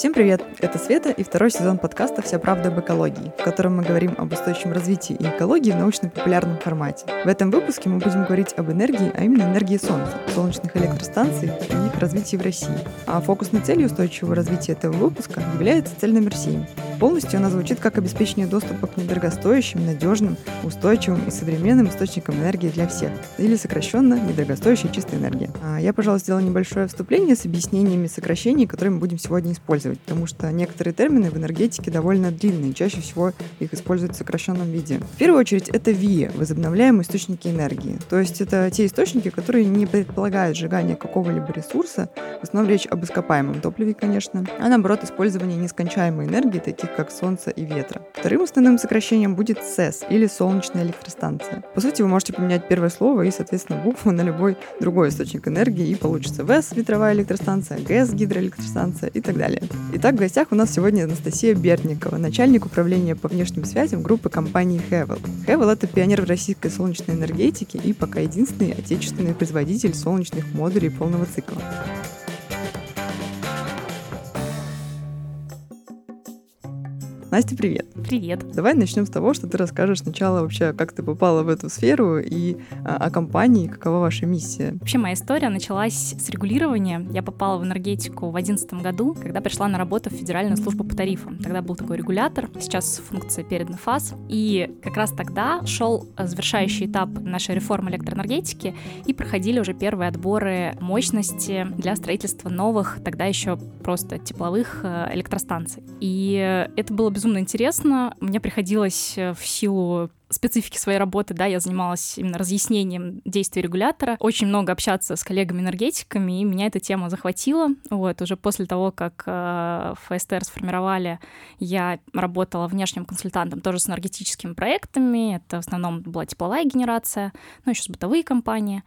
Всем привет! Это Света и второй сезон подкаста «Вся правда об экологии», в котором мы говорим об устойчивом развитии и экологии в научно-популярном формате. В этом выпуске мы будем говорить об энергии, а именно энергии Солнца, солнечных электростанций и их развитии в России. А фокусной целью устойчивого развития этого выпуска является цель номер 7. Полностью она звучит как обеспечение доступа к недорогостоящим, надежным, устойчивым и современным источникам энергии для всех, или сокращенно недорогостоящая чистая энергия. А я, пожалуй, сделала небольшое вступление с объяснениями сокращений, которые мы будем сегодня использовать, потому что некоторые термины в энергетике довольно длинные, чаще всего их используют в сокращенном виде. В первую очередь это ВИЭ, возобновляемые источники энергии. То есть это те источники, которые не предполагают сжигание какого-либо ресурса, в основном речь об ископаемом топливе, конечно, а наоборот использование нескончаемой энергии, таких как солнца и ветра. Вторым основным сокращением будет СЭС или солнечная электростанция. По сути, вы можете поменять первое слово и, соответственно, букву на любой другой источник энергии, и получится ВЭС – ветровая электростанция, ГЭС – гидроэлектростанция и так далее. Итак, в гостях у нас сегодня Анастасия Берникова, начальник управления по внешним связям группы компании Хевел. Хевел – это пионер в российской солнечной энергетике и пока единственный отечественный производитель солнечных модулей полного цикла. Настя, привет. Привет. Давай начнем с того, что ты расскажешь сначала вообще, как ты попала в эту сферу и а, о компании, какова ваша миссия. Вообще моя история началась с регулирования. Я попала в энергетику в 2011 году, когда пришла на работу в Федеральную службу по тарифам. Тогда был такой регулятор, сейчас функция передана ФАС. И как раз тогда шел завершающий этап нашей реформы электроэнергетики, и проходили уже первые отборы мощности для строительства новых, тогда еще просто тепловых э, электростанций. И это было безумно интересно. Мне приходилось э, в силу специфики своей работы, да, я занималась именно разъяснением действий регулятора, очень много общаться с коллегами-энергетиками, и меня эта тема захватила. Вот, уже после того, как э, ФСТР сформировали, я работала внешним консультантом тоже с энергетическими проектами, это в основном была тепловая генерация, ну, еще с бытовые компании.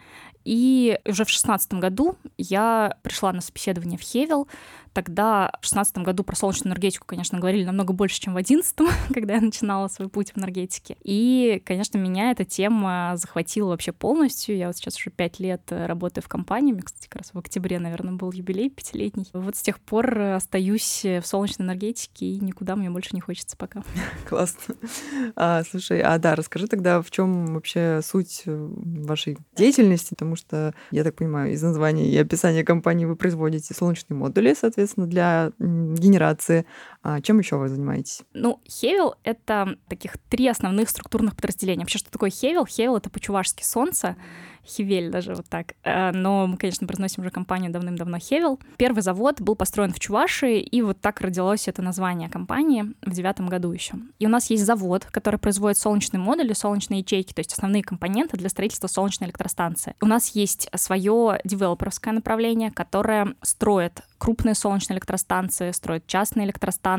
И уже в шестнадцатом году я пришла на собеседование в Хевел, Тогда в 2016 году про солнечную энергетику, конечно, говорили намного больше, чем в 2011, когда я начинала свой путь в энергетике. И, конечно, меня эта тема захватила вообще полностью. Я вот сейчас уже пять лет э, работаю в компании. Мне, кстати, как раз в октябре, наверное, был юбилей пятилетний. Вот с тех пор остаюсь в солнечной энергетике, и никуда мне больше не хочется пока. Классно. А, слушай, а да, расскажи тогда, в чем вообще суть э, вашей деятельности, потому что, я так понимаю, из названия и описания компании вы производите солнечные модули, соответственно, соответственно, для генерации. А чем еще вы занимаетесь? Ну, Хевел — это таких три основных структурных подразделения. Вообще, что такое Хевел? Хевел — это по-чувашски солнце, Хивель даже вот так. Э, но мы, конечно, произносим уже компанию давным-давно Хевел. Первый завод был построен в Чувашии, и вот так родилось это название компании в девятом году еще. И у нас есть завод, который производит солнечные модули, солнечные ячейки, то есть основные компоненты для строительства солнечной электростанции. У нас есть свое девелоперское направление, которое строит крупные солнечные электростанции, строит частные электростанции,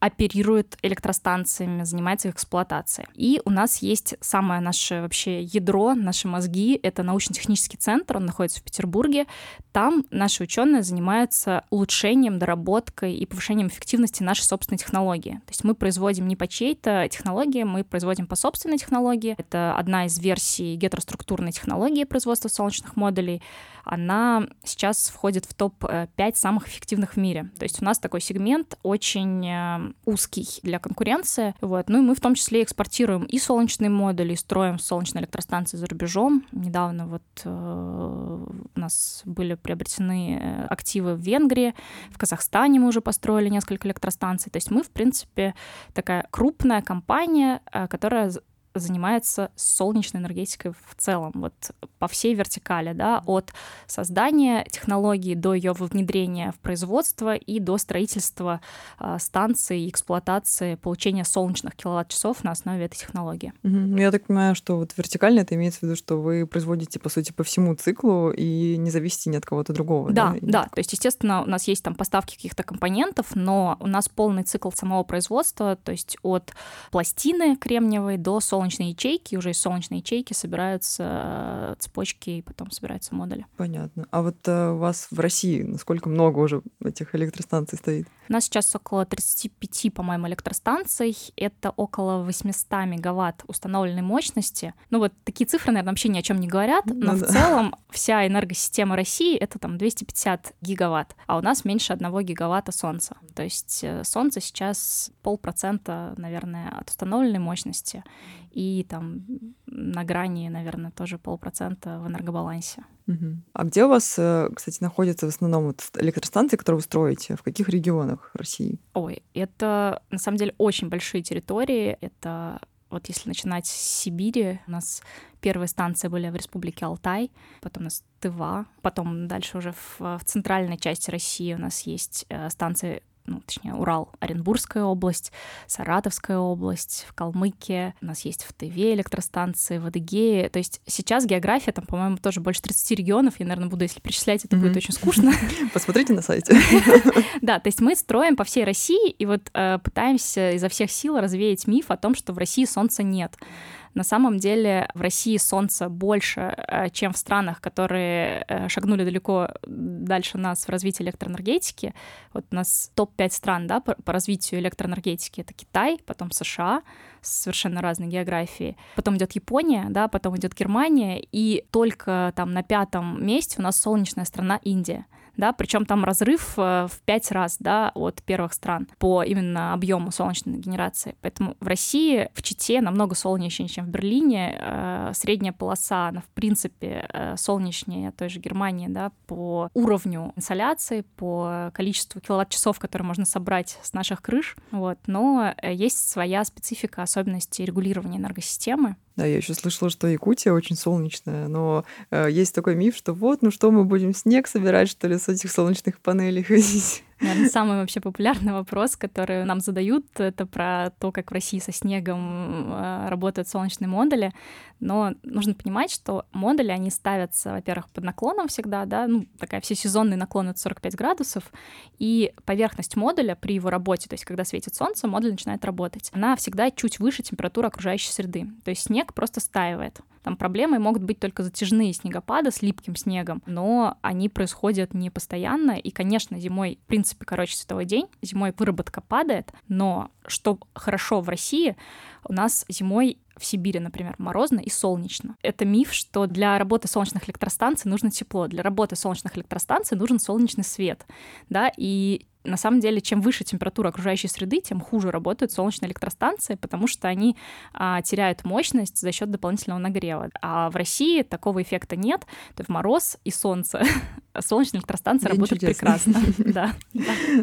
оперирует электростанциями, занимается их эксплуатацией. И у нас есть самое наше вообще ядро, наши мозги, это научно-технический центр, он находится в Петербурге. Там наши ученые занимаются улучшением, доработкой и повышением эффективности нашей собственной технологии. То есть мы производим не по чьей-то технологии, мы производим по собственной технологии. Это одна из версий гетероструктурной технологии производства солнечных модулей. Она сейчас входит в топ-5 самых эффективных в мире. То есть у нас такой сегмент очень э, узкий для конкуренции. Вот. Ну и мы в том числе экспортируем и солнечные модули, и строим солнечные электростанции за рубежом. Недавно вот э, у нас были приобретены э, активы в Венгрии, в Казахстане мы уже построили несколько электростанций. То есть мы, в принципе, такая крупная компания, э, которая занимается солнечной энергетикой в целом, вот по всей вертикали, да, от создания технологии до ее внедрения в производство и до строительства э, станций, эксплуатации, получения солнечных киловатт-часов на основе этой технологии. Угу. Я так понимаю, что вот вертикально это имеется в виду, что вы производите, по сути, по всему циклу и не зависите ни от кого-то другого. Да, да, да. То есть, естественно, у нас есть там поставки каких-то компонентов, но у нас полный цикл самого производства, то есть от пластины кремниевой до солнечной солнечные ячейки, уже из солнечной ячейки собираются цепочки, и потом собираются модули. Понятно. А вот у вас в России насколько много уже этих электростанций стоит? У нас сейчас около 35, по-моему, электростанций. Это около 800 мегаватт установленной мощности. Ну вот такие цифры, наверное, вообще ни о чем не говорят, ну, но да. в целом вся энергосистема России — это там 250 гигаватт, а у нас меньше одного гигаватта солнца. То есть э, солнце сейчас полпроцента, наверное, от установленной мощности и там на грани, наверное, тоже полпроцента в энергобалансе. Угу. А где у вас, э, кстати, находятся в основном вот электростанции, которые вы строите? В каких регионах России? Ой, это на самом деле очень большие территории. Это вот если начинать с Сибири, у нас первые станции были в республике Алтай, потом у нас Тыва, потом дальше уже в, в центральной части России у нас есть э, станции ну, точнее, Урал, Оренбургская область, Саратовская область, в Калмыкии, у нас есть в Тыве электростанции, в Адыгее. То есть сейчас география, там, по-моему, тоже больше 30 регионов. Я, наверное, буду, если перечислять, это mm-hmm. будет очень скучно. Посмотрите на сайте. Да, то есть мы строим по всей России и вот э, пытаемся изо всех сил развеять миф о том, что в России солнца нет. На самом деле в России солнца больше, э, чем в странах, которые э, шагнули далеко дальше нас в развитии электроэнергетики. Вот у нас топ-5 стран да, по, по развитию электроэнергетики. Это Китай, потом США с совершенно разной географией. Потом идет Япония, да, потом идет Германия, и только там на пятом месте у нас солнечная страна Индия да, причем там разрыв э, в пять раз, да, от первых стран по именно объему солнечной генерации. Поэтому в России, в Чите намного солнечнее, чем в Берлине. Э, средняя полоса, она, в принципе, э, солнечнее той же Германии, да, по уровню инсоляции, по количеству киловатт-часов, которые можно собрать с наших крыш, вот. Но есть своя специфика, особенности регулирования энергосистемы, да, я еще слышала, что Якутия очень солнечная, но э, есть такой миф, что вот, ну что, мы будем снег собирать, что ли, с этих солнечных панелей ходить? Наверное, самый вообще популярный вопрос, который нам задают, это про то, как в России со снегом э, работают солнечные модули. Но нужно понимать, что модули, они ставятся, во-первых, под наклоном всегда, да, ну, такая всесезонный наклон — это 45 градусов, и поверхность модуля при его работе, то есть когда светит солнце, модуль начинает работать, она всегда чуть выше температуры окружающей среды. То есть снег просто стаивает. Там проблемы могут быть только затяжные снегопады с липким снегом, но они происходят не постоянно, и, конечно, зимой, в принципе, короче световой день, зимой выработка падает, но что хорошо в России, у нас зимой в Сибири, например, морозно и солнечно. Это миф, что для работы солнечных электростанций нужно тепло. Для работы солнечных электростанций нужен солнечный свет. Да? И на самом деле, чем выше температура окружающей среды, тем хуже работают солнечные электростанции, потому что они а, теряют мощность за счет дополнительного нагрева. А в России такого эффекта нет. То есть мороз и солнце. Солнечные электростанции День работают чудес. прекрасно. Да.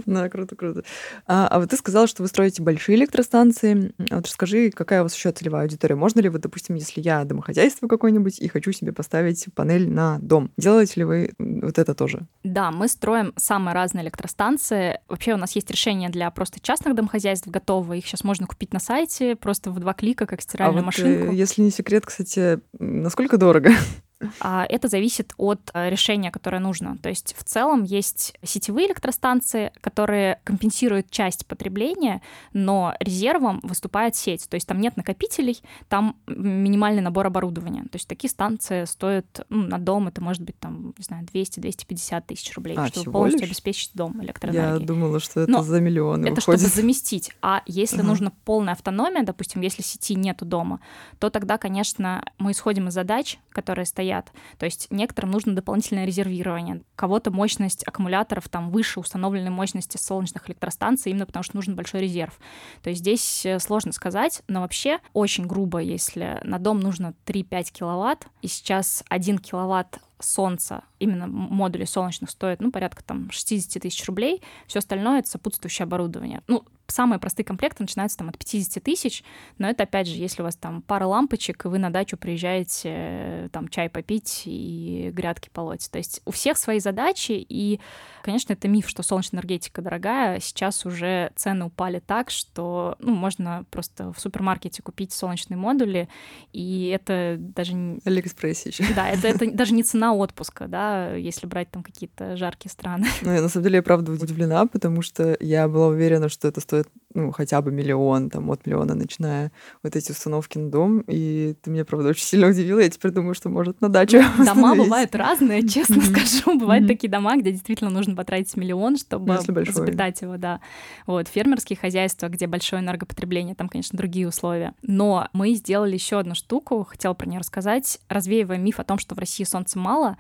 Да, круто, круто. А, а вот ты сказала, что вы строите большие электростанции. Вот расскажи, какая у вас еще целевая аудитория? Можно ли вы, допустим, если я домохозяйство какое-нибудь и хочу себе поставить панель на дом, делаете ли вы вот это тоже? Да, мы строим самые разные электростанции Вообще у нас есть решения для просто частных домохозяйств готовые. Их сейчас можно купить на сайте просто в два клика, как стиральную а вот, машинку. Э, если не секрет, кстати, насколько дорого? А, это зависит от э, решения, которое нужно. То есть в целом есть сетевые электростанции, которые компенсируют часть потребления, но резервом выступает сеть. То есть там нет накопителей, там минимальный набор оборудования. То есть такие станции стоят ну, на дом, это может быть там, не знаю, 200-250 тысяч рублей, а, чтобы полностью лишь? обеспечить дом электроэнергией. Я думала, что это но за миллионы Это выходит. чтобы заместить. А если ага. нужна полная автономия, допустим, если сети нету дома, то тогда, конечно, мы исходим из задач, которые стоят стоят. То есть некоторым нужно дополнительное резервирование. Кого-то мощность аккумуляторов там выше установленной мощности солнечных электростанций, именно потому что нужен большой резерв. То есть здесь э, сложно сказать, но вообще очень грубо, если на дом нужно 3-5 киловатт, и сейчас 1 киловатт солнца, именно модули солнечных стоят, ну, порядка там 60 тысяч рублей, все остальное — это сопутствующее оборудование. Ну, самые простые комплекты начинаются там от 50 тысяч, но это, опять же, если у вас там пара лампочек, и вы на дачу приезжаете э, там чай попить и грядки полоть. То есть у всех свои задачи, и, конечно, это миф, что солнечная энергетика дорогая. Сейчас уже цены упали так, что ну, можно просто в супермаркете купить солнечные модули, и это даже... Алиэкспрессе еще. Да, это, это даже не цена отпуска, да, если брать там какие-то жаркие страны. Ну, я на самом деле, я правда удивлена, потому что я была уверена, что это стоит ну, хотя бы миллион, там, от миллиона начиная, вот эти установки на дом, и ты меня, правда, очень сильно удивила, я теперь думаю, что, может, на дачу Дома бывают разные, честно скажу, бывают такие дома, где действительно нужно потратить миллион, чтобы запитать его, да. Вот, фермерские хозяйства, где большое энергопотребление, там, конечно, другие условия. Но мы сделали еще одну штуку, хотела про нее рассказать, развеивая миф о том, что в России солнца мало,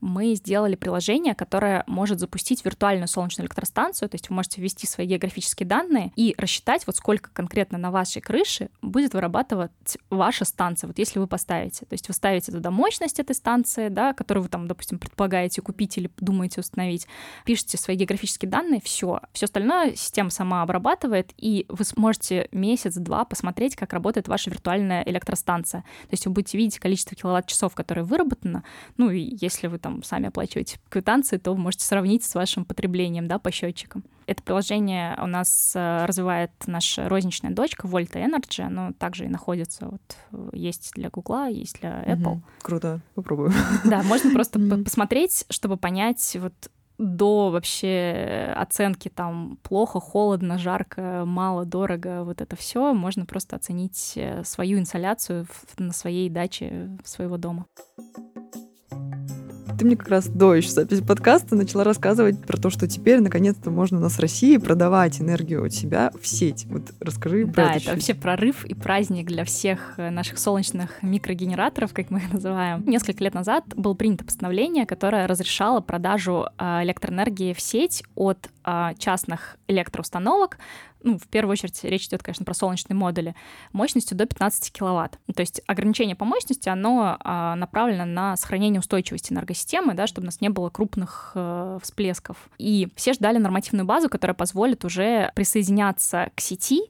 мы сделали приложение, которое может запустить виртуальную солнечную электростанцию, то есть вы можете ввести свои географические данные и рассчитать, вот сколько конкретно на вашей крыше будет вырабатывать ваша станция, вот если вы поставите. То есть вы ставите туда мощность этой станции, да, которую вы там, допустим, предполагаете купить или думаете установить, пишете свои географические данные, все. Все остальное система сама обрабатывает, и вы сможете месяц-два посмотреть, как работает ваша виртуальная электростанция. То есть вы будете видеть количество киловатт-часов, которое выработано, ну и если вы там сами оплачиваете квитанции, то вы можете сравнить с вашим потреблением, да, по счетчикам. Это приложение у нас э, развивает наша розничная дочка Volta Energy, оно также и находится, вот э, есть для Гугла, есть для Apple. Угу. Круто, попробую. Да, можно просто посмотреть, чтобы понять вот до вообще оценки там плохо, холодно, жарко, мало, дорого, вот это все можно просто оценить э, свою инсоляцию на своей даче своего дома. Ты мне как раз до еще записи подкаста начала рассказывать про то, что теперь наконец-то можно у нас в России продавать энергию от себя в сеть. Вот расскажи про да, это. Да, это вообще прорыв и праздник для всех э, наших солнечных микрогенераторов, как мы их называем. Несколько лет назад было принято постановление, которое разрешало продажу э, электроэнергии в сеть от э, частных электроустановок ну, в первую очередь речь идет, конечно, про солнечные модули, мощностью до 15 киловатт. То есть ограничение по мощности, оно а, направлено на сохранение устойчивости энергосистемы, да, чтобы у нас не было крупных э, всплесков. И все ждали нормативную базу, которая позволит уже присоединяться к сети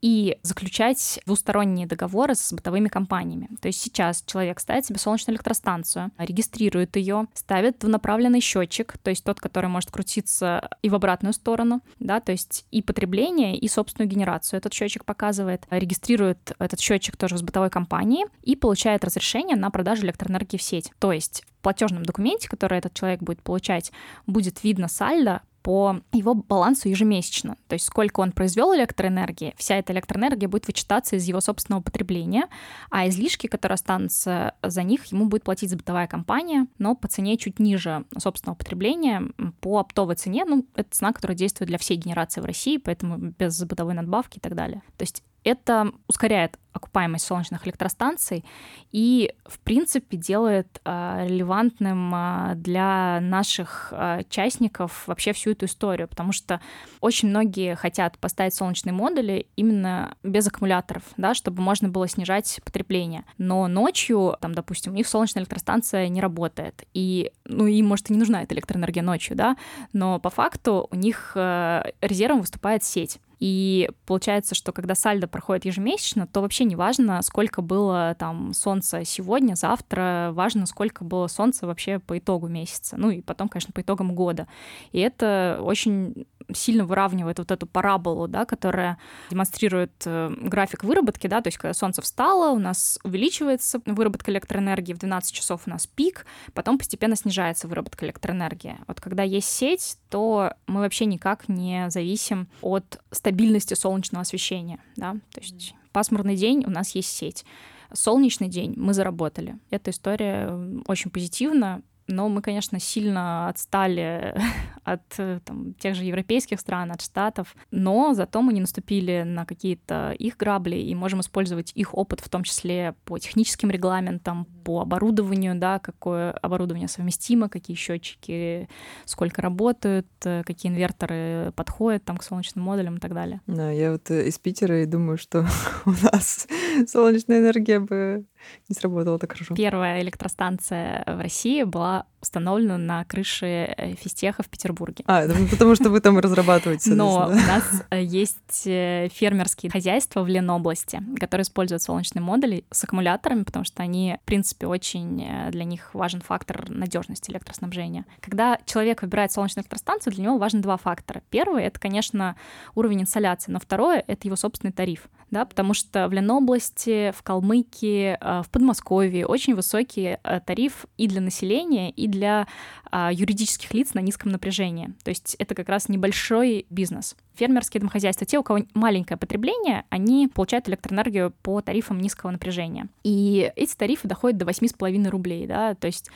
и заключать двусторонние договоры с бытовыми компаниями. То есть сейчас человек ставит себе солнечную электростанцию, регистрирует ее, ставит двунаправленный счетчик, то есть тот, который может крутиться и в обратную сторону, да, то есть и потребление, и собственную генерацию этот счетчик показывает, регистрирует этот счетчик тоже с бытовой компании и получает разрешение на продажу электроэнергии в сеть. То есть в платежном документе, который этот человек будет получать, будет видно сальдо по его балансу ежемесячно. То есть сколько он произвел электроэнергии, вся эта электроэнергия будет вычитаться из его собственного потребления, а излишки, которые останутся за них, ему будет платить бытовая компания, но по цене чуть ниже собственного потребления, по оптовой цене, ну, это цена, которая действует для всей генерации в России, поэтому без бытовой надбавки и так далее. То есть это ускоряет окупаемость солнечных электростанций и, в принципе, делает э, релевантным э, для наших э, частников вообще всю эту историю, потому что очень многие хотят поставить солнечные модули именно без аккумуляторов, да, чтобы можно было снижать потребление. Но ночью, там, допустим, у них солнечная электростанция не работает, и, ну, им, может, и не нужна эта электроэнергия ночью, да, но по факту у них резервом выступает сеть. И получается, что когда сальдо проходит ежемесячно, то вообще не важно, сколько было там солнца сегодня, завтра, важно, сколько было солнца вообще по итогу месяца, ну и потом, конечно, по итогам года. И это очень сильно выравнивает вот эту параболу, да, которая демонстрирует э, график выработки, да, то есть когда солнце встало, у нас увеличивается выработка электроэнергии, в 12 часов у нас пик, потом постепенно снижается выработка электроэнергии. Вот когда есть сеть, то мы вообще никак не зависим от стабильности солнечного освещения, да, то есть пасмурный день у нас есть сеть, солнечный день мы заработали. Эта история очень позитивна, но мы, конечно, сильно отстали от э, там, тех же европейских стран, от Штатов, но зато мы не наступили на какие-то их грабли и можем использовать их опыт, в том числе по техническим регламентам, по оборудованию, да, какое оборудование совместимо, какие счетчики, сколько работают, э, какие инверторы подходят там к солнечным модулям и так далее. Да, я вот э, из Питера и думаю, что у нас солнечная энергия бы не сработала так хорошо. Первая электростанция в России была установлена на крыше э, физтеха в Петербурге. А, потому что вы там разрабатываете. Но у нас э, есть э, фермерские хозяйства в Ленобласти, которые используют солнечные модули с аккумуляторами, потому что они, в принципе, очень для них важен фактор надежности электроснабжения. Когда человек выбирает солнечную электростанцию, для него важны два фактора. Первый — это, конечно, уровень инсоляции, но второе — это его собственный тариф. Да, потому что в Ленобласти, в Калмыкии, э, в Подмосковье очень высокий э, тариф и для населения, и для а, юридических лиц на низком напряжении. То есть это как раз небольшой бизнес. Фермерские домохозяйства, те, у кого маленькое потребление, они получают электроэнергию по тарифам низкого напряжения. И эти тарифы доходят до 8,5 рублей, да, то есть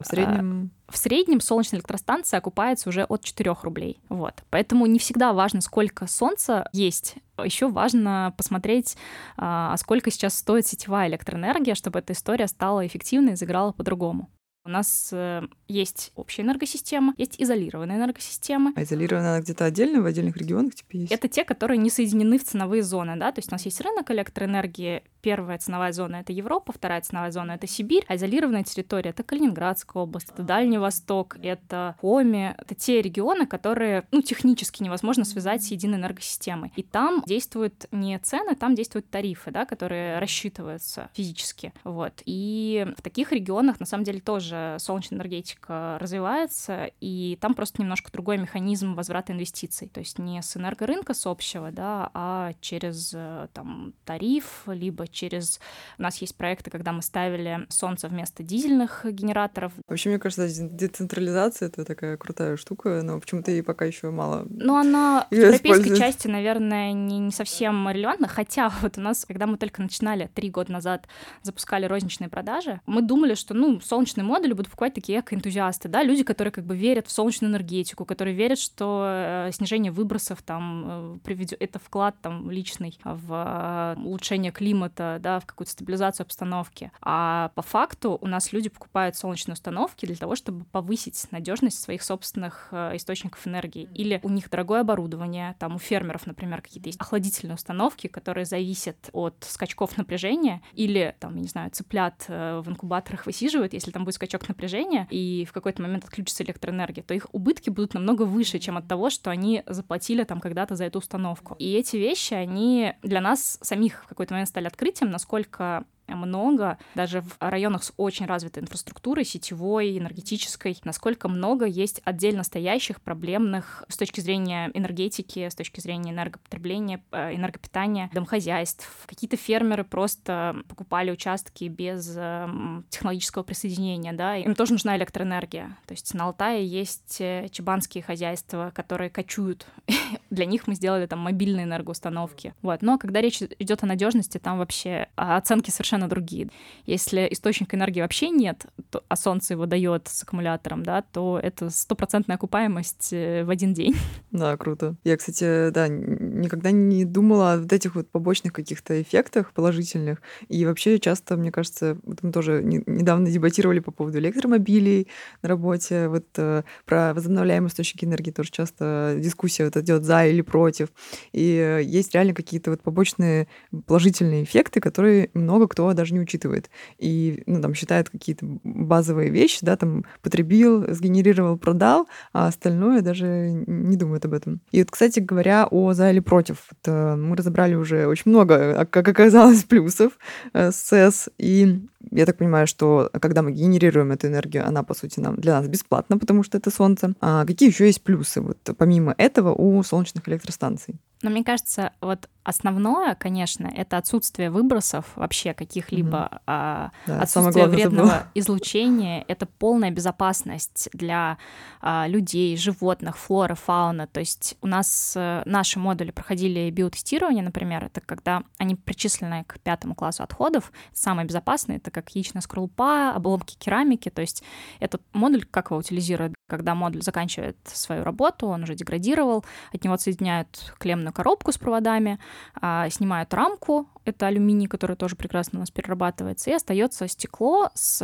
в среднем... В среднем солнечная электростанция окупается уже от 4 рублей. Вот. Поэтому не всегда важно, сколько солнца есть. Еще важно посмотреть, а сколько сейчас стоит сетевая электроэнергия, чтобы эта история стала эффективной и заиграла по-другому. У нас э, есть общая энергосистема, есть изолированная энергосистема. А изолированная она где-то отдельно, в отдельных регионах типа есть? Это те, которые не соединены в ценовые зоны, да, то есть у нас есть рынок электроэнергии, первая ценовая зона — это Европа, вторая ценовая зона — это Сибирь, а изолированная территория — это Калининградская область, это Дальний Восток, это Коми, это те регионы, которые, ну, технически невозможно связать с единой энергосистемой. И там действуют не цены, там действуют тарифы, да, которые рассчитываются физически, вот. И в таких регионах, на самом деле, тоже солнечная энергетика развивается, и там просто немножко другой механизм возврата инвестиций. То есть не с энергорынка с общего, да, а через э, там тариф, либо через... У нас есть проекты, когда мы ставили солнце вместо дизельных генераторов. Вообще, мне кажется, децентрализация — это такая крутая штука, но почему-то ей пока еще мало Ну, она в европейской части, наверное, не, не совсем релевантна, хотя вот у нас, когда мы только начинали три года назад, запускали розничные продажи, мы думали, что, ну, солнечный мод модули будут покупать такие эко-энтузиасты, да, люди, которые как бы верят в солнечную энергетику, которые верят, что э, снижение выбросов там э, приведет, это вклад там личный в э, улучшение климата, да, в какую-то стабилизацию обстановки. А по факту у нас люди покупают солнечные установки для того, чтобы повысить надежность своих собственных источников энергии. Или у них дорогое оборудование, там у фермеров, например, какие-то есть охладительные установки, которые зависят от скачков напряжения, или там, я не знаю, цыплят в инкубаторах высиживают, если там будет скачок напряжения, и в какой-то момент отключится электроэнергия, то их убытки будут намного выше, чем от того, что они заплатили там когда-то за эту установку. И эти вещи, они для нас самих в какой-то момент стали открытием, насколько много, даже в районах с очень развитой инфраструктурой, сетевой, энергетической, насколько много есть отдельно стоящих проблемных с точки зрения энергетики, с точки зрения энергопотребления, э, энергопитания, домохозяйств. Какие-то фермеры просто покупали участки без эм, технологического присоединения, да, им тоже нужна электроэнергия. То есть на Алтае есть э, чебанские хозяйства, которые кочуют. Для них мы сделали там мобильные энергоустановки. Вот. Но когда речь идет о надежности, там вообще оценки совершенно совершенно другие. Если источника энергии вообще нет, то, а солнце его дает с аккумулятором, да, то это стопроцентная окупаемость э, в один день. Да, круто. Я, кстати, да, никогда не думала о вот этих вот побочных каких-то эффектах положительных. И вообще часто, мне кажется, вот мы тоже не, недавно дебатировали по поводу электромобилей на работе, вот э, про возобновляемые источники энергии тоже часто дискуссия вот идет за или против. И э, есть реально какие-то вот побочные положительные эффекты, которые много кто даже не учитывает. И, ну, там, считает какие-то базовые вещи, да, там, потребил, сгенерировал, продал, а остальное даже не думает об этом. И вот, кстати говоря, о за или против. Вот, э, мы разобрали уже очень много, а, как оказалось, плюсов э, с СЭС, и я так понимаю, что когда мы генерируем эту энергию, она, по сути, нам, для нас бесплатна, потому что это солнце. А какие еще есть плюсы, вот, помимо этого, у солнечных электростанций? Но мне кажется, вот основное, конечно, это отсутствие выбросов вообще каких-либо, mm-hmm. а, да, отсутствие вредного излучения, это полная безопасность для а, людей, животных, флоры, фауны. То есть у нас а, наши модули проходили биотестирование, например, это когда они причислены к пятому классу отходов, самые безопасные, это как яичная скорлупа, обломки керамики, то есть этот модуль, как его утилизируют, когда модуль заканчивает свою работу, он уже деградировал, от него отсоединяют клемную коробку с проводами, а, снимают рамку, это алюминий, который тоже прекрасно у нас перерабатывается, и остается стекло с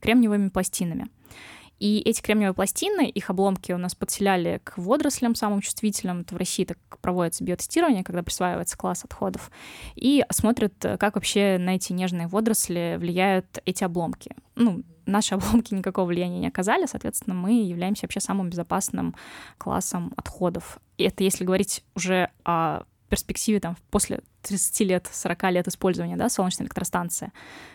кремниевыми пластинами. И эти кремниевые пластины, их обломки у нас подселяли к водорослям самым чувствительным. Это в России так проводится биотестирование, когда присваивается класс отходов. И смотрят, как вообще на эти нежные водоросли влияют эти обломки. Ну, наши обломки никакого влияния не оказали, соответственно, мы являемся вообще самым безопасным классом отходов. И это если говорить уже о перспективе там после 30 лет, 40 лет использования, да, солнечной электростанции.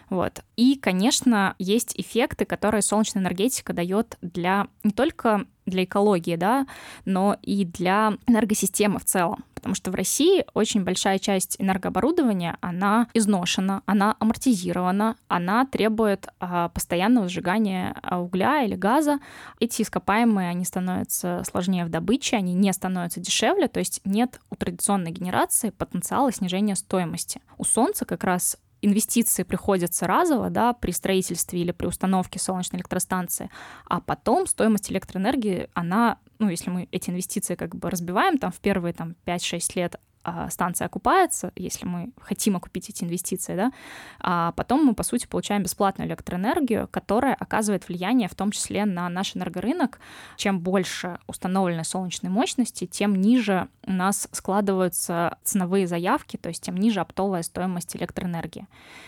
Вот. И, конечно, есть эффекты, которые солнечная энергетика дает для не только для экологии, да, но и для энергосистемы в целом потому что в России очень большая часть энергооборудования, она изношена, она амортизирована, она требует а, постоянного сжигания а, угля или газа. Эти ископаемые, они становятся сложнее в добыче, они не становятся дешевле, то есть нет у традиционной генерации потенциала снижения стоимости. У солнца как раз инвестиции приходятся разово, да, при строительстве или при установке солнечной электростанции, а потом стоимость электроэнергии, она, ну, если мы эти инвестиции как бы разбиваем там в первые там 5-6 лет, а, станция окупается, если мы хотим окупить эти инвестиции, да, а потом мы, по сути, получаем бесплатную электроэнергию, которая оказывает влияние в том числе на наш энергорынок. Чем больше установленной солнечной мощности, тем ниже у нас складываются ценовые заявки, то есть тем ниже оптовая стоимость электроэнергии.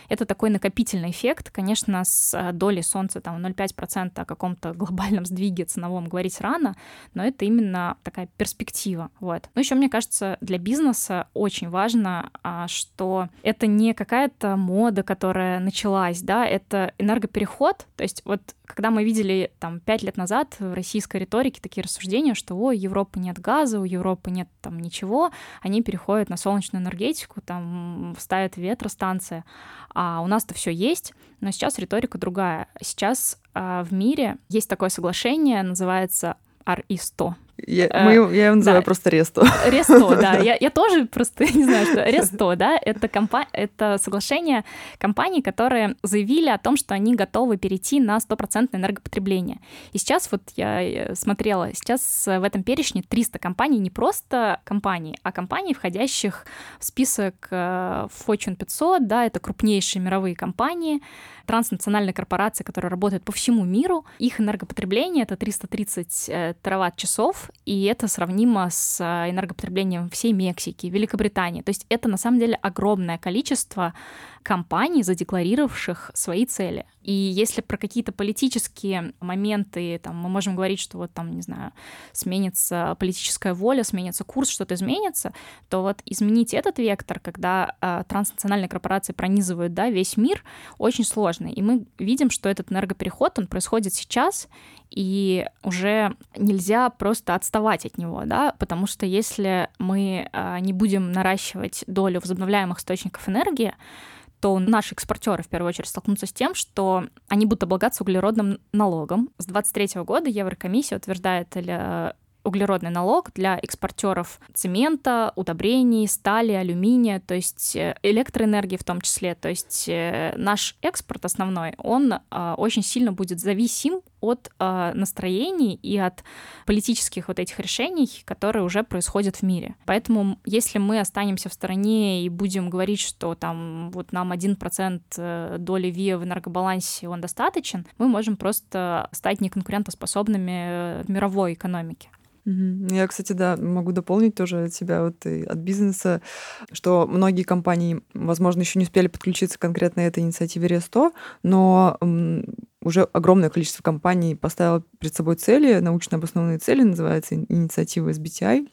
Это такой накопительный эффект. Конечно, с долей солнца там 0,5% о каком-то глобальном сдвиге ценовом говорить рано, но это именно такая перспектива. Вот. Ну, еще, мне кажется, для бизнеса очень важно, а, что это не какая-то мода, которая началась, да, это энергопереход. То есть вот когда мы видели там пять лет назад в российской риторике такие рассуждения, что у Европы нет газа, у Европы нет там ничего, они переходят на солнечную энергетику, там ставят ветростанции, а у нас-то все есть, но сейчас риторика другая. Сейчас а, в мире есть такое соглашение, называется RE100, я, э, мы, я его называю да. просто Ресто. Ресто, да. Я, я тоже просто не знаю, что Ресто, да, это, компа- это соглашение компаний, которые заявили о том, что они готовы перейти на стопроцентное энергопотребление. И сейчас вот я э, смотрела, сейчас в этом перечне 300 компаний, не просто компаний, а компаний, входящих в список э, Fortune 500, да, это крупнейшие мировые компании, транснациональные корпорации, которые работают по всему миру. Их энергопотребление — это 330 тераватт-часов, и это сравнимо с а, энергопотреблением всей Мексики, Великобритании. То есть это на самом деле огромное количество компаний, задекларировавших свои цели. И если про какие-то политические моменты, там, мы можем говорить, что вот там, не знаю, сменится политическая воля, сменится курс, что-то изменится, то вот изменить этот вектор, когда э, транснациональные корпорации пронизывают да, весь мир, очень сложно. И мы видим, что этот энергопереход, он происходит сейчас, и уже нельзя просто отставать от него, да, потому что если мы э, не будем наращивать долю возобновляемых источников энергии, то наши экспортеры в первую очередь столкнутся с тем, что они будут облагаться углеродным налогом. С 2023 года Еврокомиссия утверждает э, углеродный налог для экспортеров цемента, удобрений, стали, алюминия, то есть э, электроэнергии в том числе. То есть э, наш экспорт основной, он а, очень сильно будет зависим от а, настроений и от политических вот этих решений, которые уже происходят в мире. Поэтому если мы останемся в стороне и будем говорить, что там вот нам 1% э, доли ВИА в энергобалансе, он достаточен, мы можем просто стать неконкурентоспособными в мировой экономике. Я, кстати, да, могу дополнить тоже от себя, вот и от бизнеса, что многие компании, возможно, еще не успели подключиться конкретно этой инициативе РЕСТО, но уже огромное количество компаний поставило перед собой цели, научно обоснованные цели, называется инициатива SBTI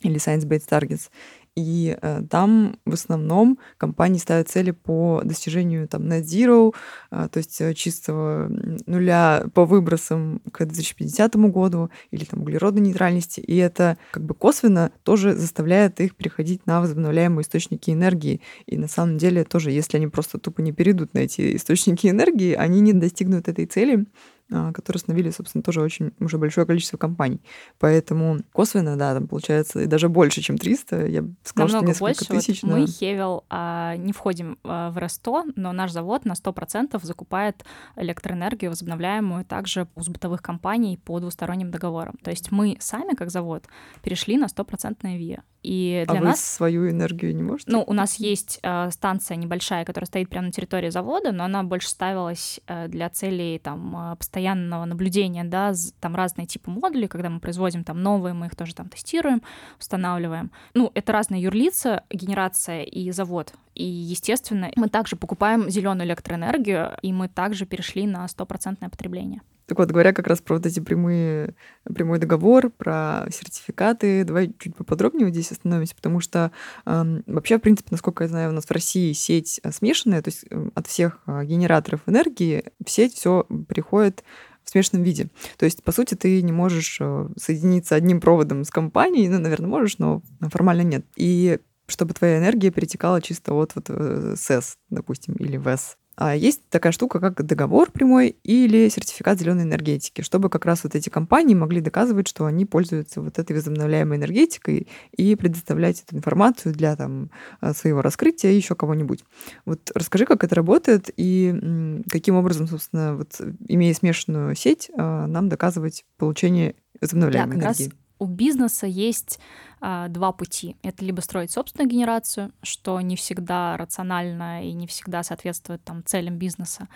или Science Based Targets. И э, там в основном компании ставят цели по достижению там net zero, э, то есть э, чистого нуля по выбросам к 2050 году или там углеродной нейтральности. И это как бы косвенно тоже заставляет их переходить на возобновляемые источники энергии. И на самом деле тоже, если они просто тупо не перейдут на эти источники энергии, они не достигнут этой цели. А, которые установили, собственно, тоже очень уже большое количество компаний. Поэтому косвенно, да, там получается и даже больше, чем 300. Я бы сказала, Намного что несколько больше. тысяч. Вот да. Мы, Хевел, а, не входим а, в РСТО, но наш завод на 100% закупает электроэнергию возобновляемую также у бытовых компаний по двусторонним договорам. То есть мы сами, как завод, перешли на 100% ВИА. И для а нас... вы свою энергию не можете? Ну, у нас есть э, станция небольшая, которая стоит прямо на территории завода, но она больше ставилась э, для целей там постоянного наблюдения, да, там разные типы модулей, когда мы производим там новые, мы их тоже там тестируем, устанавливаем. Ну, это разные юрлица, генерация и завод. И, естественно, мы также покупаем зеленую электроэнергию, и мы также перешли на стопроцентное потребление. Так вот, говоря как раз про вот эти прямые, прямой договор, про сертификаты, давай чуть поподробнее вот здесь остановимся, потому что э, вообще, в принципе, насколько я знаю, у нас в России сеть смешанная, то есть э, от всех э, генераторов энергии в сеть все приходит в смешанном виде. То есть, по сути, ты не можешь э, соединиться одним проводом с компанией, ну, наверное, можешь, но формально нет. И чтобы твоя энергия перетекала чисто от вот э, СЭС, допустим, или ВЭС. А есть такая штука, как договор прямой или сертификат зеленой энергетики, чтобы как раз вот эти компании могли доказывать, что они пользуются вот этой возобновляемой энергетикой и предоставлять эту информацию для там, э, своего раскрытия и еще кого-нибудь. Вот расскажи, как это работает и каким образом, собственно, вот, имея смешанную сеть, э, нам доказывать получение возобновляемой да, энергии. Раз у бизнеса есть а, два пути. Это либо строить собственную генерацию, что не всегда рационально и не всегда соответствует там, целям бизнеса,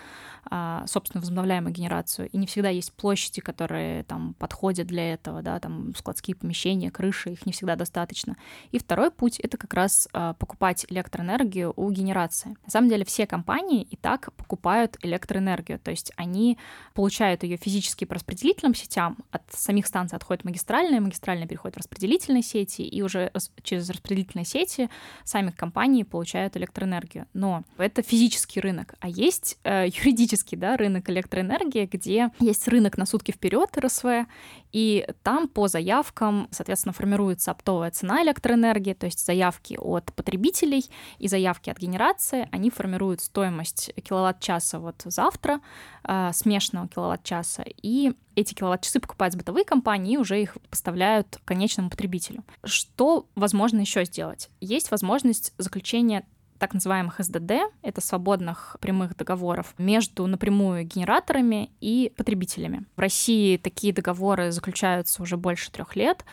а, собственно, возобновляемую генерацию. И не всегда есть площади, которые там подходят для этого, да, там складские помещения, крыши, их не всегда достаточно. И второй путь — это как раз а, покупать электроэнергию у генерации. На самом деле все компании и так покупают электроэнергию, то есть они получают ее физически по распределительным сетям, от самих станций отходит магистральная, магистральная переходит в распределительные сети, сети, и уже через распределительные сети сами компании получают электроэнергию. Но это физический рынок, а есть э, юридический да, рынок электроэнергии, где есть рынок на сутки вперед РСВ, и там по заявкам, соответственно, формируется оптовая цена электроэнергии, то есть заявки от потребителей и заявки от генерации, они формируют стоимость киловатт-часа вот завтра, э, смешанного киловатт-часа, и эти киловатт-часы покупают бытовые компании и уже их поставляют конечному потребителю. Что возможно еще сделать? Есть возможность заключения так называемых СДД, это свободных прямых договоров между напрямую генераторами и потребителями. В России такие договоры заключаются уже больше трех лет.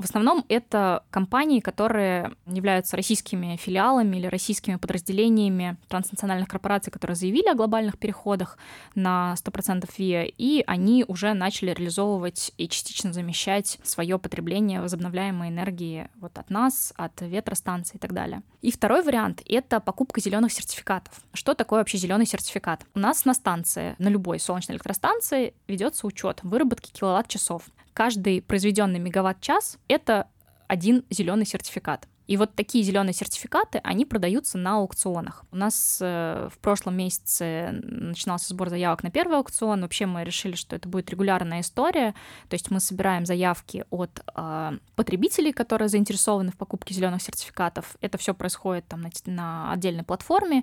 В основном это компании, которые являются российскими филиалами или российскими подразделениями транснациональных корпораций, которые заявили о глобальных переходах на 100% ВИА, и они уже начали реализовывать и частично замещать свое потребление возобновляемой энергии вот от нас, от ветростанций и так далее. И второй вариант — это покупка зеленых сертификатов. Что такое вообще зеленый сертификат? У нас на станции, на любой солнечной электростанции ведется учет выработки киловатт-часов каждый произведенный мегаватт-час — это один зеленый сертификат. И вот такие зеленые сертификаты, они продаются на аукционах. У нас э, в прошлом месяце начинался сбор заявок на первый аукцион. Вообще мы решили, что это будет регулярная история. То есть мы собираем заявки от э, потребителей, которые заинтересованы в покупке зеленых сертификатов. Это все происходит там на, на отдельной платформе.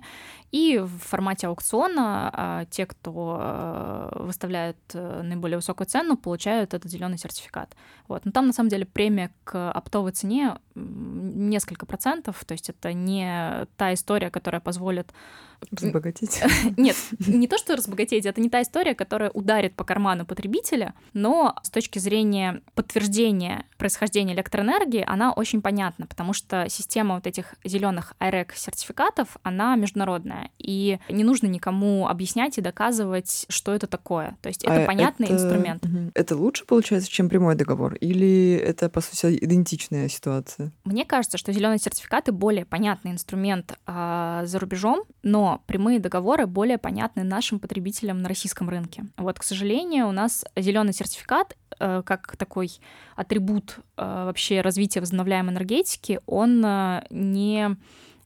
И в формате аукциона э, те, кто э, выставляет э, наиболее высокую цену, получают этот зеленый сертификат. Вот. Но там на самом деле премия к оптовой цене не несколько процентов, то есть это не та история, которая позволит Разбогатеть? Нет, не то, что разбогатеть, это не та история, которая ударит по карману потребителя, но с точки зрения подтверждения происхождения электроэнергии, она очень понятна, потому что система вот этих зеленых IREC сертификатов, она международная, и не нужно никому объяснять и доказывать, что это такое. То есть это а понятный это... инструмент. Это лучше получается, чем прямой договор? Или это, по сути, идентичная ситуация? Мне кажется, что зеленые сертификаты более понятный инструмент а, за рубежом, но прямые договоры более понятны нашим потребителям на российском рынке. Вот, к сожалению, у нас зеленый сертификат э, как такой атрибут э, вообще развития возобновляемой энергетики, он э, не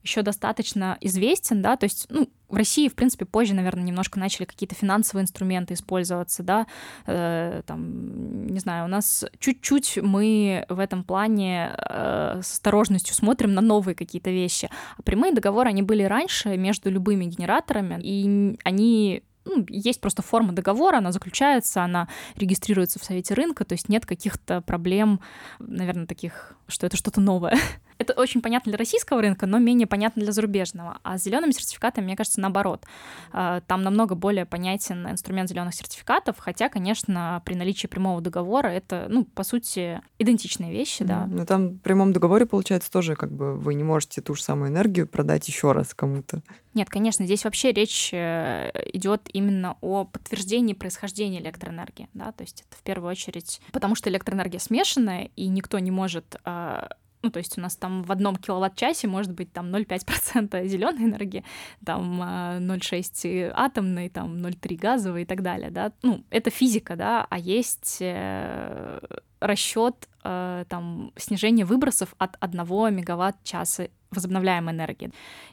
еще достаточно известен, да, то есть, ну, в России, в принципе, позже, наверное, немножко начали какие-то финансовые инструменты использоваться, да, э, там, не знаю, у нас чуть-чуть мы в этом плане э, с осторожностью смотрим на новые какие-то вещи. А прямые договоры, они были раньше между любыми генераторами, и они ну, есть просто форма договора, она заключается, она регистрируется в Совете рынка, то есть нет каких-то проблем, наверное, таких, что это что-то новое. Это очень понятно для российского рынка, но менее понятно для зарубежного. А с зелеными сертификатами, мне кажется, наоборот. А, там намного более понятен инструмент зеленых сертификатов, хотя, конечно, при наличии прямого договора это, ну, по сути, идентичные вещи, да. Но там в прямом договоре, получается, тоже как бы вы не можете ту же самую энергию продать еще раз кому-то. Нет, конечно, здесь вообще речь э, идет именно о подтверждении происхождения электроэнергии, да, то есть это в первую очередь, потому что электроэнергия смешанная, и никто не может а, ну, то есть у нас там в одном киловатт-часе может быть там 0,5% зеленой энергии, там 0,6 а, атомной, там 0,3 газовой и так далее, да. Ну, это физика, да, а есть э, расчет э, там снижения выбросов от 1 мегаватт-часа возобновляемой энергии.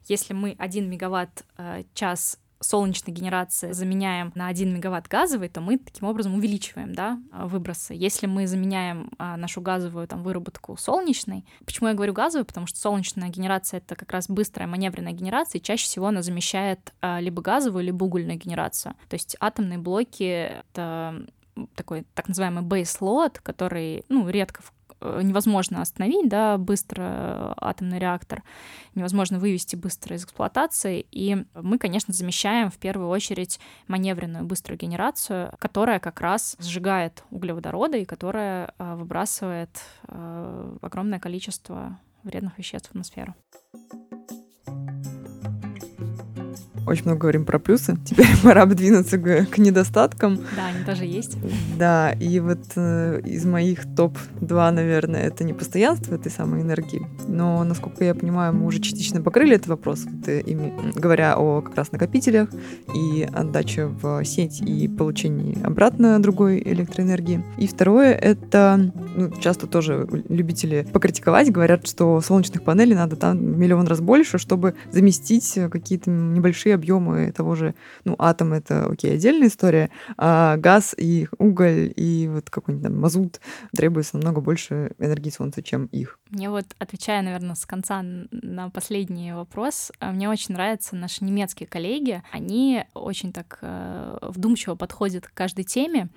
Если мы 1 мегаватт-час солнечной генерации заменяем на 1 мегаватт газовой, то мы таким образом увеличиваем да, выбросы. Если мы заменяем а, нашу газовую там, выработку солнечной, почему я говорю газовую? Потому что солнечная генерация — это как раз быстрая маневренная генерация, и чаще всего она замещает а, либо газовую, либо угольную генерацию. То есть атомные блоки — это такой так называемый бейслот, который ну, редко невозможно остановить, да, быстро э, атомный реактор, невозможно вывести быстро из эксплуатации, и мы, конечно, замещаем в первую очередь маневренную быструю генерацию, которая как раз сжигает углеводороды и которая э, выбрасывает огромное количество вредных веществ в атмосферу. Очень много говорим про плюсы. Теперь пора бы двинуться к, недостаткам. Да, они тоже есть. Да, и вот э, из моих топ-2, наверное, это непостоянство этой самой энергии. Но, насколько я понимаю, мы уже частично покрыли этот вопрос, вот, э, ими, говоря о как раз накопителях и отдаче в сеть и получении обратно другой электроэнергии. И второе, это ну, часто тоже любители покритиковать, говорят, что солнечных панелей надо там миллион раз больше, чтобы заместить какие-то небольшие объемы того же, ну, атом это, окей, отдельная история, а газ и уголь и вот какой-нибудь там мазут требуется намного больше энергии Солнца, чем их. Мне вот, отвечая, наверное, с конца на последний вопрос, э, мне очень нравятся наши немецкие коллеги. Они очень так э, вдумчиво подходят к каждой теме,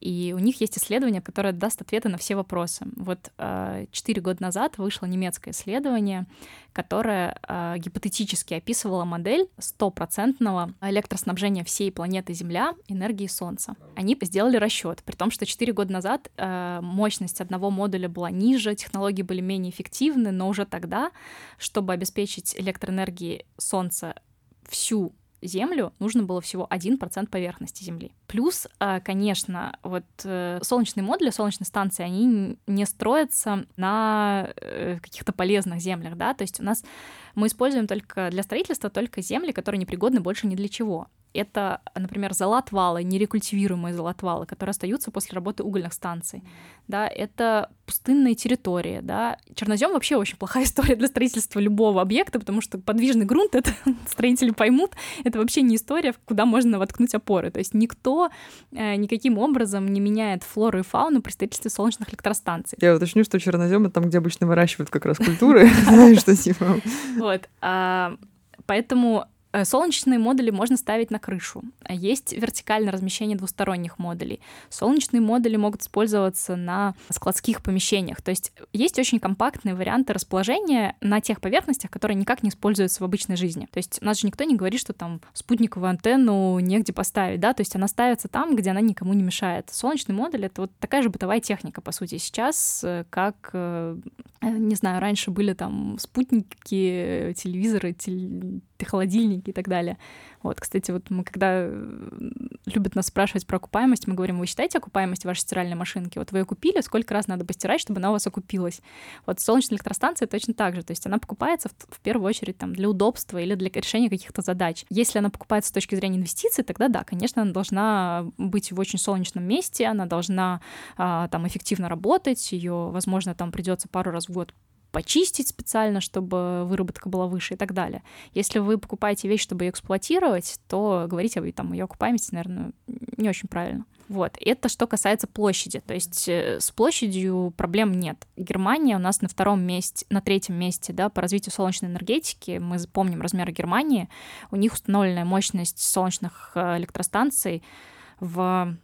и у них есть исследование, которое даст ответы на все вопросы. Вот э, четыре года назад вышло немецкое исследование, которое гипотетически описывало модель стопроцентного электроснабжения всей планеты Земля энергией Солнца. Они сделали расчет, при том, что четыре года назад мощность одного модуля была ниже, технологии были менее эффективны, но уже тогда, чтобы обеспечить электроэнергией Солнца всю Землю, нужно было всего 1% поверхности Земли. Плюс, а, конечно, вот э, солнечные модули, солнечные станции, они не строятся на э, каких-то полезных землях, да, то есть у нас мы используем только для строительства только земли, которые непригодны больше ни для чего это, например, золотвалы, нерекультивируемые золотвалы, которые остаются после работы угольных станций. Да, это пустынные территории. Да. Чернозем вообще очень плохая история для строительства любого объекта, потому что подвижный грунт, это строители поймут, это вообще не история, куда можно воткнуть опоры. То есть никто э, никаким образом не меняет флору и фауну при строительстве солнечных электростанций. Я уточню, что чернозем — это там, где обычно выращивают как раз культуры, знаешь, что типа... Вот. А, поэтому солнечные модули можно ставить на крышу. Есть вертикальное размещение двусторонних модулей. Солнечные модули могут использоваться на складских помещениях. То есть есть очень компактные варианты расположения на тех поверхностях, которые никак не используются в обычной жизни. То есть у нас же никто не говорит, что там спутниковую антенну негде поставить, да, то есть она ставится там, где она никому не мешает. Солнечный модуль — это вот такая же бытовая техника, по сути, сейчас, э, как, э, не знаю, раньше были там спутники, телевизоры, теле холодильники и так далее. Вот, кстати, вот мы когда э, любят нас спрашивать про окупаемость, мы говорим, вы считаете окупаемость вашей стиральной машинки? Вот вы ее купили, сколько раз надо постирать, чтобы она у вас окупилась? Вот солнечная электростанция точно так же, то есть она покупается в, в первую очередь там для удобства или для решения каких-то задач. Если она покупается с точки зрения инвестиций, тогда да, конечно, она должна быть в очень солнечном месте, она должна а, там эффективно работать, ее, возможно, там придется пару раз в год почистить специально, чтобы выработка была выше и так далее. Если вы покупаете вещь, чтобы ее эксплуатировать, то говорить об там, ее окупаемости, наверное, не очень правильно. Вот. Это что касается площади. То есть э, с площадью проблем нет. Германия у нас на втором месте, на третьем месте да, по развитию солнечной энергетики. Мы помним размеры Германии. У них установленная мощность солнечных э, электростанций в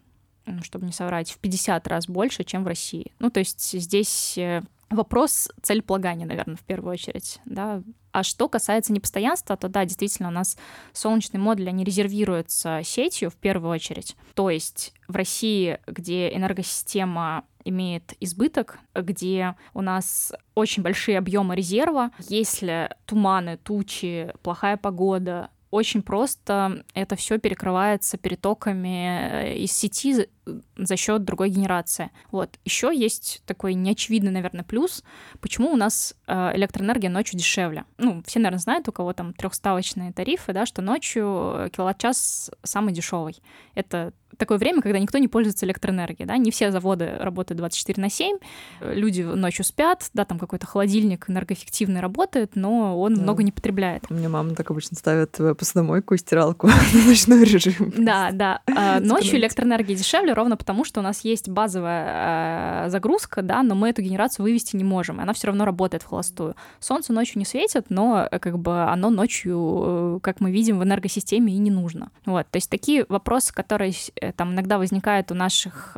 ну, чтобы не соврать, в 50 раз больше, чем в России. Ну, то есть здесь э, вопрос целеполагания, наверное, в первую очередь, да. А что касается непостоянства, то да, действительно, у нас солнечные модули, они резервируются сетью в первую очередь. То есть в России, где энергосистема имеет избыток, где у нас очень большие объемы резерва, если туманы, тучи, плохая погода, очень просто это все перекрывается перетоками э, из сети за счет другой генерации. Вот. Еще есть такой неочевидный, наверное, плюс, почему у нас э, электроэнергия ночью дешевле. Ну, все, наверное, знают, у кого там трехставочные тарифы, да, что ночью киловатт-час самый дешевый. Это такое время, когда никто не пользуется электроэнергией, да, не все заводы работают 24 на 7, люди ночью спят, да, там какой-то холодильник энергоэффективный работает, но он да. много не потребляет. У меня мама так обычно ставит э, посудомойку и стиралку на ночной режим. Да, да. А, ночью электроэнергия дешевле ровно потому, что у нас есть базовая э, загрузка, да, но мы эту генерацию вывести не можем. Она все равно работает в холостую. Солнце ночью не светит, но э, как бы оно ночью, э, как мы видим, в энергосистеме и не нужно. Вот. То есть такие вопросы, которые там иногда возникают у наших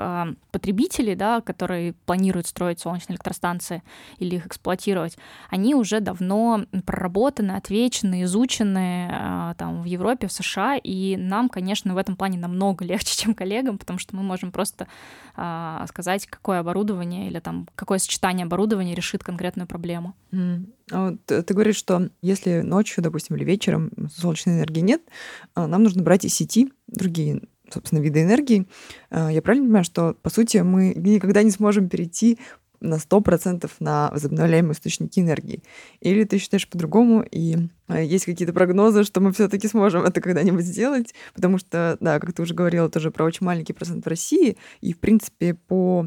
потребителей, да, которые планируют строить солнечные электростанции или их эксплуатировать, они уже давно проработаны, отвечены, изучены а, там в Европе, в США, и нам, конечно, в этом плане намного легче, чем коллегам, потому что мы можем просто а, сказать, какое оборудование или там какое сочетание оборудования решит конкретную проблему. Mm. А вот ты говоришь, что если ночью, допустим, или вечером солнечной энергии нет, а, нам нужно брать из сети другие собственно, виды энергии. Я правильно понимаю, что, по сути, мы никогда не сможем перейти на 100% на возобновляемые источники энергии? Или ты считаешь по-другому, и э, есть какие-то прогнозы, что мы все таки сможем это когда-нибудь сделать? Потому что, да, как ты уже говорила, тоже про очень маленький процент в России, и, в принципе, по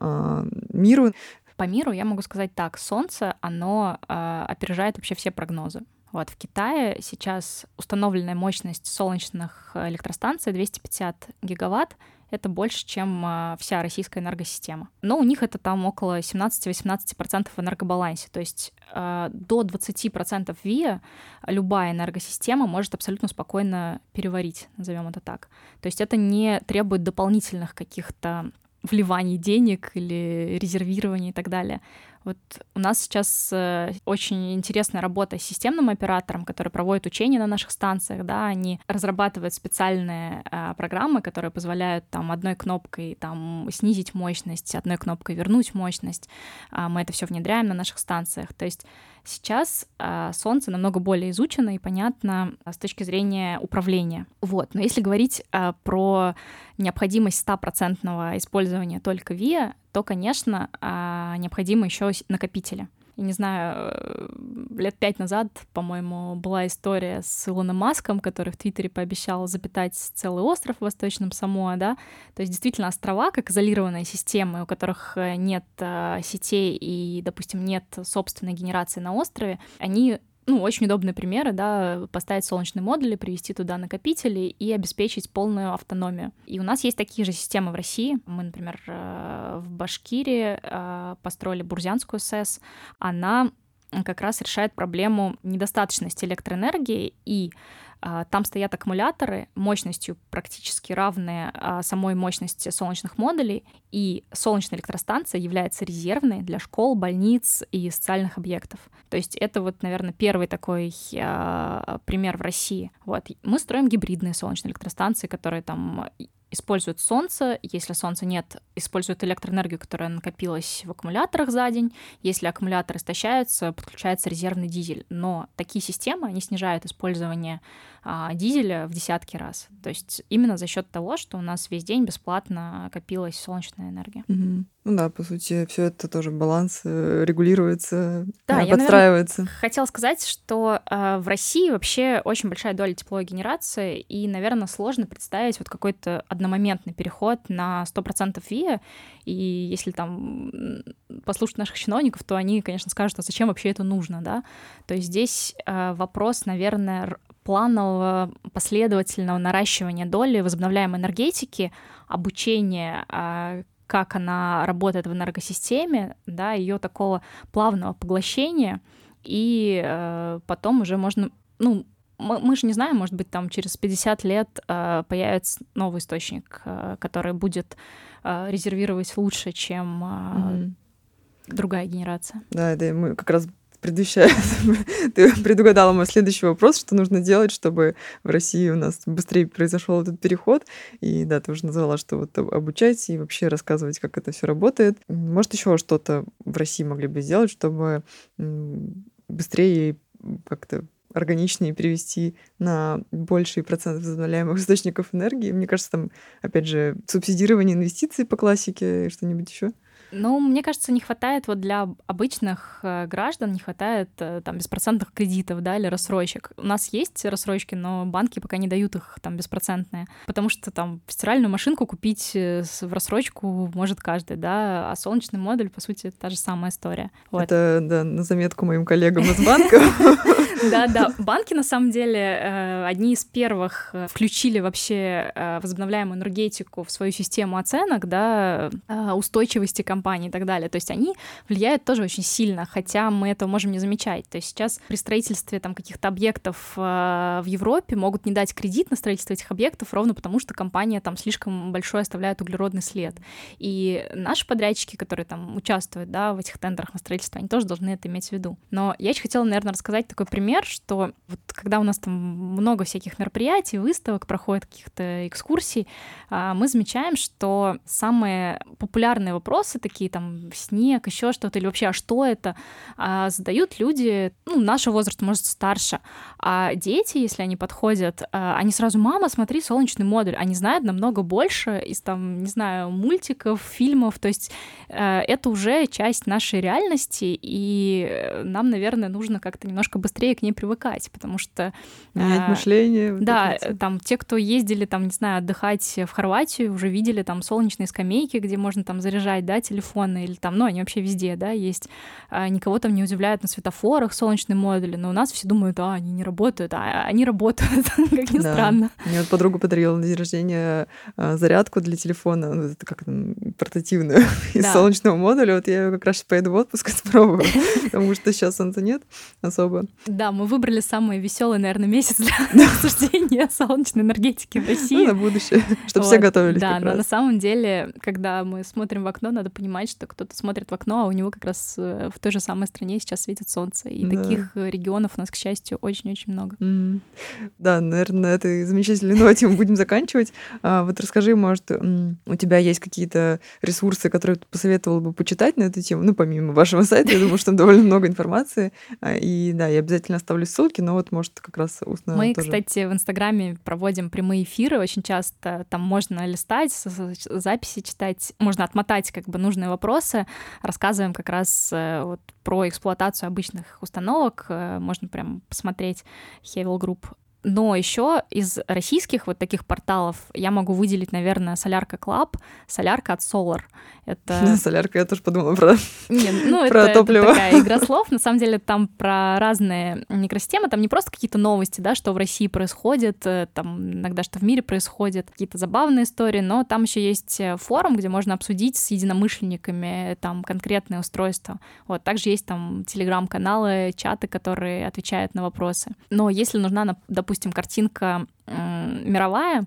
э, миру... По миру я могу сказать так, Солнце, оно э, опережает вообще все прогнозы. Вот, в Китае сейчас установленная мощность солнечных электростанций 250 гигаватт, это больше, чем а, вся российская энергосистема. Но у них это там около 17-18% в энергобалансе. То есть а, до 20% ВИА любая энергосистема может абсолютно спокойно переварить, назовем это так. То есть это не требует дополнительных каких-то вливаний денег или резервирования и так далее. Вот у нас сейчас э, очень интересная работа с системным оператором, который проводит учения на наших станциях, да, они разрабатывают специальные э, программы, которые позволяют там одной кнопкой там снизить мощность, одной кнопкой вернуть мощность. Э, мы это все внедряем на наших станциях. То есть сейчас э, Солнце намного более изучено и понятно с точки зрения управления. Вот. Но если говорить э, про необходимость стопроцентного использования только ВИА, то, конечно, а, необходимы еще накопители. Я не знаю, э, лет пять назад, по-моему, была история с Илоном Маском, который в Твиттере пообещал запитать целый остров в Восточном Самоа, да, то есть действительно острова, как изолированные системы, у которых э, нет э, сетей и, допустим, нет собственной генерации на острове, они ну, очень удобные примеры, да, поставить солнечные модули, привести туда накопители и обеспечить полную автономию. И у нас есть такие же системы в России. Мы, например, э, в Башкирии э, построили Бурзянскую СЭС. Она как раз решает проблему недостаточности электроэнергии и там стоят аккумуляторы мощностью практически равные а, самой мощности солнечных модулей, и солнечная электростанция является резервной для школ, больниц и социальных объектов. То есть это вот, наверное, первый такой а, пример в России. Вот. Мы строим гибридные солнечные электростанции, которые там используют солнце, если солнца нет, используют электроэнергию, которая накопилась в аккумуляторах за день, если аккумулятор истощается, подключается резервный дизель. Но такие системы, они снижают использование а, дизеля в десятки раз. То есть именно за счет того, что у нас весь день бесплатно копилась солнечная энергия. Угу. Ну да, по сути, все это тоже баланс э, регулируется, да, подстраивается. Я, наверное, хотела сказать, что э, в России вообще очень большая доля тепловой генерации, и, наверное, сложно представить вот какой-то одномоментный переход на 100% ВИА, и если там послушать наших чиновников, то они, конечно, скажут, а зачем вообще это нужно, да? То есть здесь э, вопрос, наверное, планового последовательного наращивания доли возобновляемой энергетики, обучения а, как она работает в энергосистеме, да, ее такого плавного поглощения, и э, потом уже можно, ну, мы, мы же не знаем, может быть, там через 50 лет э, появится новый источник, э, который будет э, резервировать лучше, чем э, mm-hmm. другая генерация. Да, это мы как раз предвещает, ты предугадала мой следующий вопрос, что нужно делать, чтобы в России у нас быстрее произошел этот переход. И да, ты уже назвала, что вот обучать и вообще рассказывать, как это все работает. Может, еще что-то в России могли бы сделать, чтобы быстрее как-то органичнее перевести на больший процент возобновляемых источников энергии. Мне кажется, там, опять же, субсидирование инвестиций по классике, что-нибудь еще. Ну, мне кажется, не хватает вот для обычных э, граждан, не хватает э, там беспроцентных кредитов, да, или рассрочек. У нас есть рассрочки, но банки пока не дают их там беспроцентные, потому что там стиральную машинку купить э, в рассрочку может каждый, да, а солнечный модуль, по сути, та же самая история. Вот. Это, да, на заметку моим коллегам из банка. Да, да. Банки, на самом деле, э, одни из первых э, включили вообще э, возобновляемую энергетику в свою систему оценок, да, устойчивости компании и так далее. То есть они влияют тоже очень сильно, хотя мы этого можем не замечать. То есть сейчас при строительстве там каких-то объектов в Европе могут не дать кредит на строительство этих объектов ровно потому, что компания там слишком большой оставляет углеродный след. И наши подрядчики, которые там участвуют, да, в этих тендерах на строительство, они тоже должны это иметь в виду. Но я очень хотела, наверное, рассказать такой пример, что вот когда у нас там много всяких мероприятий, выставок проходит, каких-то экскурсий, а, мы замечаем, что самые популярные вопросы, такие там снег, еще что-то, или вообще, а что это, а, задают люди, ну, нашего возраста, может, старше. А дети, если они подходят, а, они сразу, мама, смотри, солнечный модуль. Они знают намного больше из там, не знаю, мультиков, фильмов. То есть э, это уже часть нашей реальности, и нам, наверное, нужно как-то немножко быстрее к ней привыкать, потому что... Менять мышление. Да, там те, кто ездили, там, не знаю, отдыхать в Хорватию, уже видели там солнечные скамейки, где можно там заряжать, да, телефоны, или там, ну, они вообще везде, да, есть. А, никого там не удивляют на светофорах солнечные модули, но у нас все думают, а, они не работают, а они работают, как ни да. странно. Мне вот подруга подарила на день рождения а, зарядку для телефона, ну, это как там, портативную, из да. солнечного модуля, вот я как раз поеду в отпуск, спробую, потому что сейчас солнца нет особо. Да, мы выбрали самый веселый, наверное, месяц для обсуждения солнечной энергетики в России. Ну, на будущее, чтобы все готовились Да, но на самом деле, когда мы смотрим в окно, надо понимать, что кто-то смотрит в окно, а у него как раз э, в той же самой стране сейчас светит солнце. И таких э, регионов у нас, к счастью, очень-очень много. Да, наверное, на этой замечательной ноте мы будем заканчивать. А, вот расскажи, может, у тебя есть какие-то ресурсы, которые ты посоветовал бы почитать на эту тему? Ну, помимо вашего сайта, я думаю, что там довольно много информации. А, и да, я обязательно оставлю ссылки, но вот, может, как раз устно Мы, тоже. кстати, в Инстаграме проводим прямые эфиры очень часто. Там можно листать, записи читать, можно отмотать как бы нужные вопросы. Рассказываем как раз э, вот про эксплуатацию обычных установок. Э, можно прям посмотреть Hevel Group но еще из российских вот таких порталов я могу выделить, наверное, Солярка Клаб, Солярка от Solar. Это... Солярка, я тоже подумала про, Нет, ну, про это, топливо. Это такая игра слов. На самом деле там про разные микросистемы, там не просто какие-то новости, да, что в России происходит, э, там иногда что в мире происходит, какие-то забавные истории, но там еще есть э, форум, где можно обсудить с единомышленниками там конкретные устройства. Вот, также есть там телеграм-каналы, чаты, которые отвечают на вопросы. Но если нужна, допустим, допустим, картинка мировая,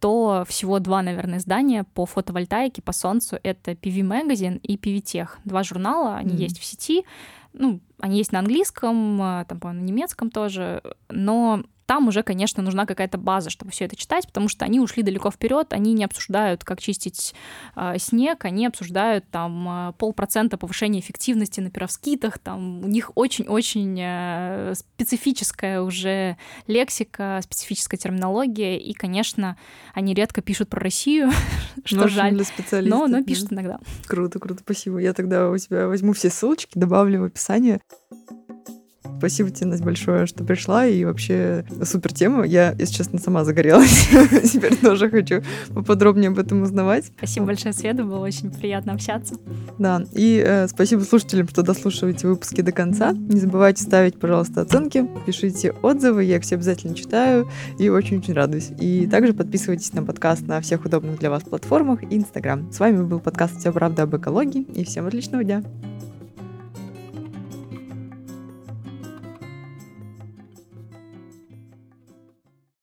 то всего два, наверное, издания по фотовольтаике, по солнцу. Это PV Magazine и PV Tech. Два журнала, они mm-hmm. есть в сети. Ну, они есть на английском, а, там, по-моему, на немецком тоже. Но там уже, конечно, нужна какая-то база, чтобы все это читать, потому что они ушли далеко вперед, они не обсуждают, как чистить э, снег, они обсуждают там э, полпроцента повышения эффективности на пировскитах, там у них очень-очень э, специфическая уже лексика, специфическая терминология, и, конечно, они редко пишут про Россию, что жаль, но, но пишут иногда. Круто, круто, спасибо. Я тогда у тебя возьму все ссылочки, добавлю в описание. Спасибо тебе, Настя, большое, что пришла, и вообще супер тема. Я, если честно, сама загорелась. Теперь тоже хочу поподробнее об этом узнавать. Спасибо большое, Света, было очень приятно общаться. Да, и э, спасибо слушателям, что дослушиваете выпуски до конца. Не забывайте ставить, пожалуйста, оценки, пишите отзывы, я их все обязательно читаю и очень-очень радуюсь. И также подписывайтесь на подкаст на всех удобных для вас платформах и Инстаграм. С вами был подкаст «Все правда об экологии», и всем отличного дня!